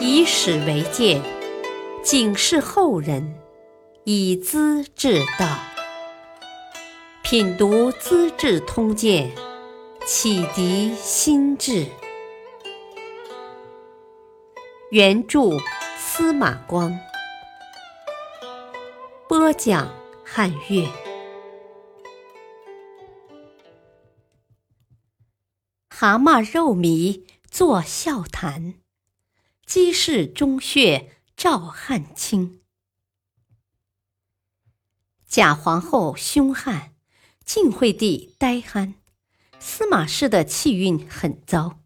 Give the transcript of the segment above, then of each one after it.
以史为鉴，警示后人，以资治道。品读《资治通鉴》，启迪心智。原著司马光，播讲汉乐。蛤蟆肉糜作笑谈，鸡氏忠血照汗青。假皇后凶悍，晋惠帝呆憨，司马氏的气运很糟，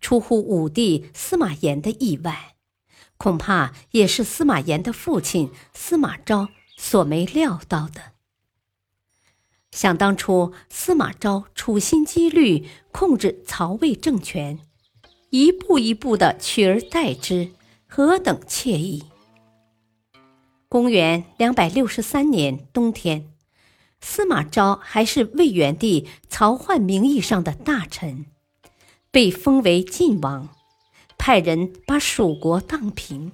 出乎武帝司马炎的意外，恐怕也是司马炎的父亲司马昭所没料到的。想当初，司马昭处心积虑控制曹魏政权，一步一步的取而代之，何等惬意！公元两百六十三年冬天，司马昭还是魏元帝曹奂名义上的大臣，被封为晋王，派人把蜀国荡平，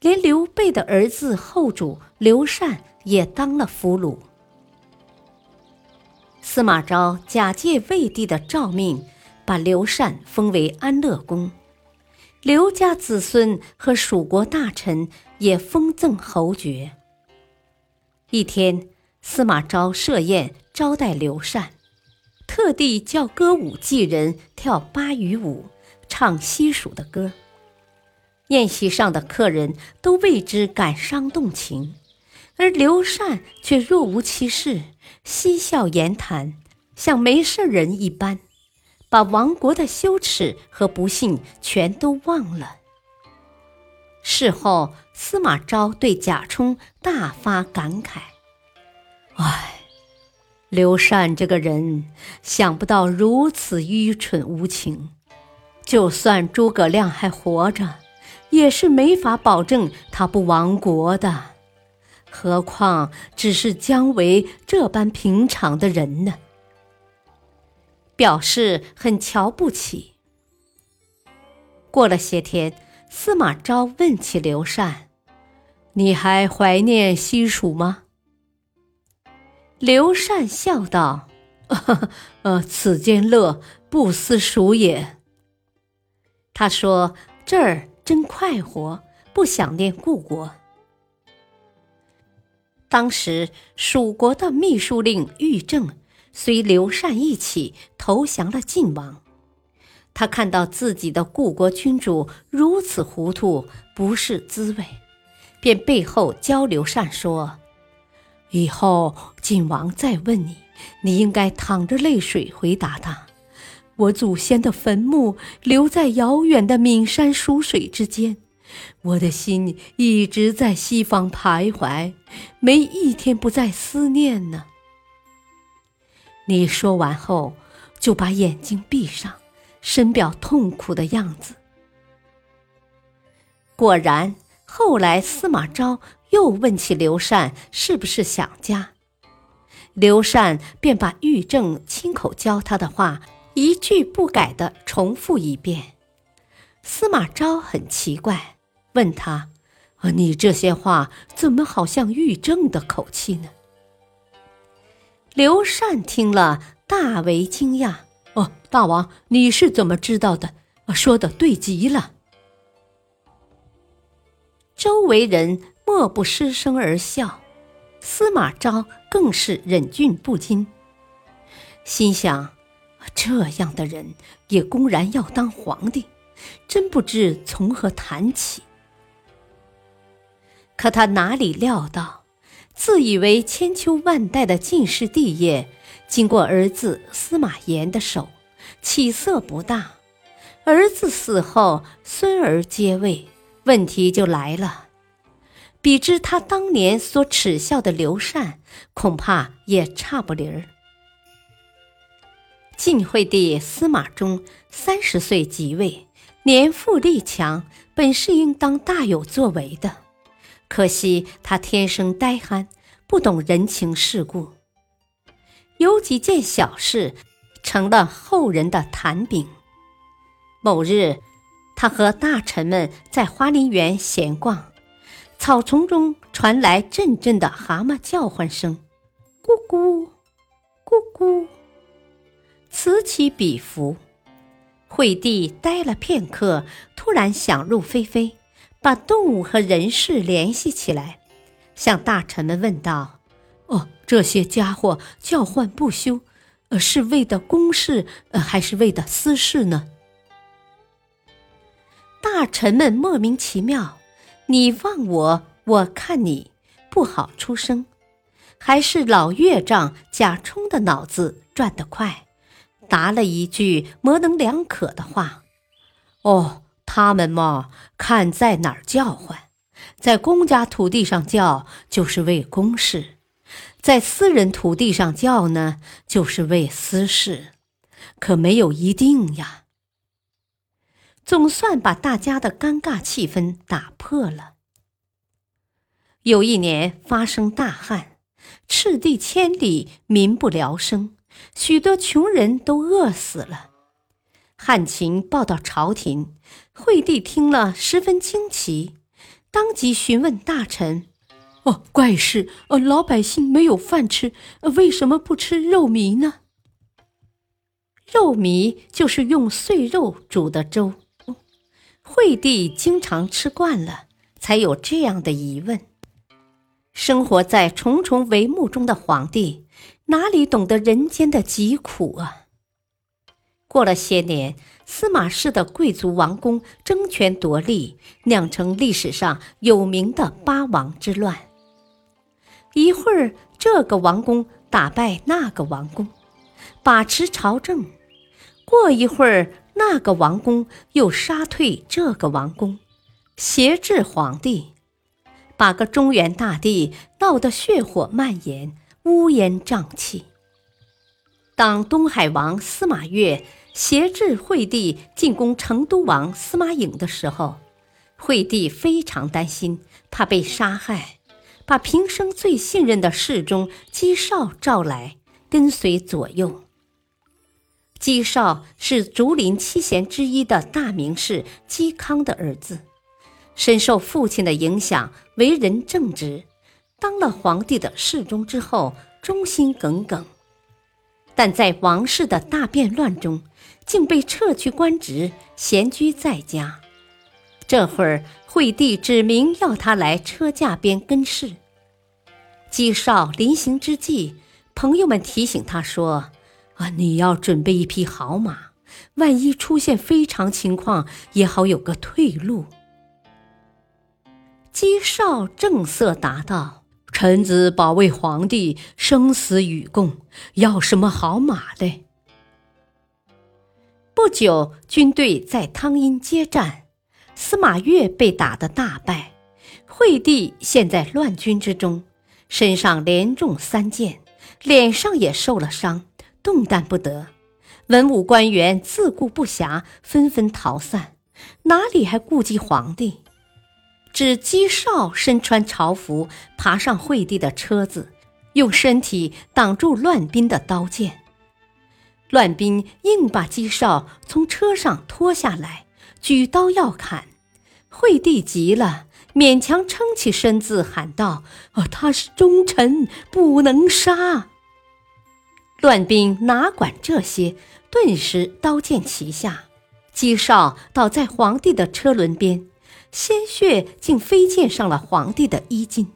连刘备的儿子后主刘禅也当了俘虏。司马昭假借魏帝的诏命，把刘禅封为安乐公，刘家子孙和蜀国大臣也封赠侯爵。一天，司马昭设宴招待刘禅，特地叫歌舞伎人跳巴渝舞，唱西蜀的歌。宴席上的客人都为之感伤动情。而刘禅却若无其事，嬉笑言谈，像没事人一般，把亡国的羞耻和不幸全都忘了。事后，司马昭对贾充大发感慨：“唉，刘禅这个人，想不到如此愚蠢无情。就算诸葛亮还活着，也是没法保证他不亡国的。”何况只是姜维这般平常的人呢？表示很瞧不起。过了些天，司马昭问起刘禅：“你还怀念西蜀吗？”刘禅笑道：“呃，此间乐，不思蜀也。”他说：“这儿真快活，不想念故国。”当时，蜀国的秘书令郁正随刘禅一起投降了晋王。他看到自己的故国君主如此糊涂，不是滋味，便背后教刘禅说：“以后晋王再问你，你应该淌着泪水回答他：我祖先的坟墓留在遥远的岷山蜀水之间。”我的心一直在西方徘徊，没一天不在思念呢。你说完后，就把眼睛闭上，深表痛苦的样子。果然，后来司马昭又问起刘禅是不是想家，刘禅便把玉正亲口教他的话一句不改的重复一遍。司马昭很奇怪。问他：“啊，你这些话怎么好像玉正的口气呢？”刘禅听了大为惊讶：“哦，大王，你是怎么知道的？说的对极了。”周围人莫不失声而笑，司马昭更是忍俊不禁，心想：这样的人也公然要当皇帝，真不知从何谈起。可他哪里料到，自以为千秋万代的晋室帝业，经过儿子司马炎的手，起色不大。儿子死后，孙儿接位，问题就来了。比之他当年所耻笑的刘禅，恐怕也差不离儿。晋惠帝司马衷三十岁即位，年富力强，本是应当大有作为的。可惜他天生呆憨，不懂人情世故，有几件小事成了后人的谈柄。某日，他和大臣们在花林园闲逛，草丛中传来阵阵的蛤蟆叫唤声，咕咕，咕咕，此起彼伏。惠帝呆了片刻，突然想入非非，把动物和人事联系起来，向大臣们问道：“哦，这些家伙叫唤不休，呃，是为的公事，呃，还是为的私事呢？”大臣们莫名其妙，你望我，我看你，不好出声。还是老岳丈贾充的脑子转得快，答了一句模棱两可的话：“哦，他们嘛，看在哪儿叫唤，在公家土地上叫就是为公事，在私人土地上叫呢，就是为私事，可没有一定呀。”总算把大家的尴尬气氛打破了。有一年发生大旱，赤地千里，民不聊生，许多穷人都饿死了。旱情报到朝廷，惠帝听了十分惊奇，当即询问大臣：“哦，怪事！呃，老百姓没有饭吃，为什么不吃肉糜呢？”肉糜就是用碎肉煮的粥。惠帝经常吃惯了，才有这样的疑问。生活在重重帷幕中的皇帝，哪里懂得人间的疾苦啊？过了些年，司马氏的贵族王公争权夺利，酿成历史上有名的八王之乱。一会儿，这个王公打败那个王公，把持朝政；过一会儿，那个王公又杀退这个王公，挟制皇帝，把个中原大地闹得血火蔓延，乌烟瘴气。当东海王司马越挟制惠帝进攻成都王司马颖的时候，惠帝非常担心，怕被杀害，把平生最信任的侍中姬绍召来，跟随左右。姬绍是竹林七贤之一的大名士嵇康的儿子，深受父亲的影响，为人正直。当了皇帝的侍中之后，忠心耿耿，但在王室的大变乱中，竟被撤去官职，闲居在家。这会儿，惠帝指明要他来车驾边跟侍。姬少临行之际，朋友们提醒他说。啊！你要准备一匹好马，万一出现非常情况，也好有个退路。姬少正色答道：“臣子保卫皇帝，生死与共，要什么好马嘞？”不久，军队在汤阴接战，司马越被打得大败，惠帝陷在乱军之中，身上连中三箭，脸上也受了伤。动弹不得，文武官员自顾不暇，纷纷逃散，哪里还顾及皇帝？只姬少身穿朝服，爬上惠帝的车子，用身体挡住乱兵的刀剑。乱兵硬把姬少从车上拖下来，举刀要砍。惠帝急了，勉强撑起身子，喊道：“哦，他是忠臣，不能杀。”乱兵哪管这些，顿时刀剑齐下，姬少倒在皇帝的车轮边，鲜血竟飞溅上了皇帝的衣襟。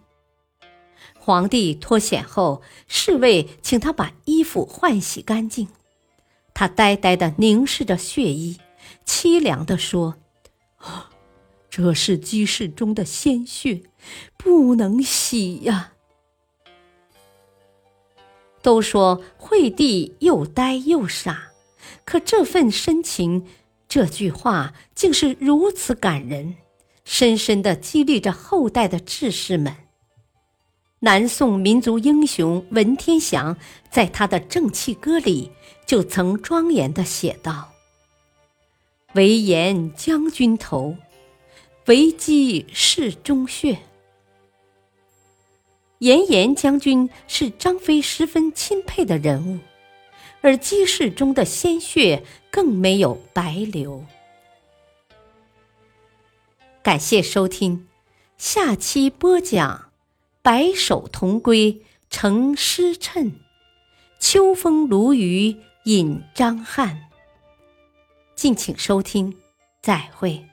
皇帝脱险后，侍卫请他把衣服换洗干净，他呆呆地凝视着血衣，凄凉地说：“啊，这是姬氏中的鲜血，不能洗呀。”都说惠帝又呆又傻，可这份深情，这句话竟是如此感人，深深的激励着后代的志士们。南宋民族英雄文天祥在他的《正气歌》里就曾庄严的写道：“唯言将军头，唯姬是中血。”严颜将军是张飞十分钦佩的人物，而鸡氏中的鲜血更没有白流。感谢收听，下期播讲：白首同归成诗谶，秋风鲈鱼引张翰。敬请收听，再会。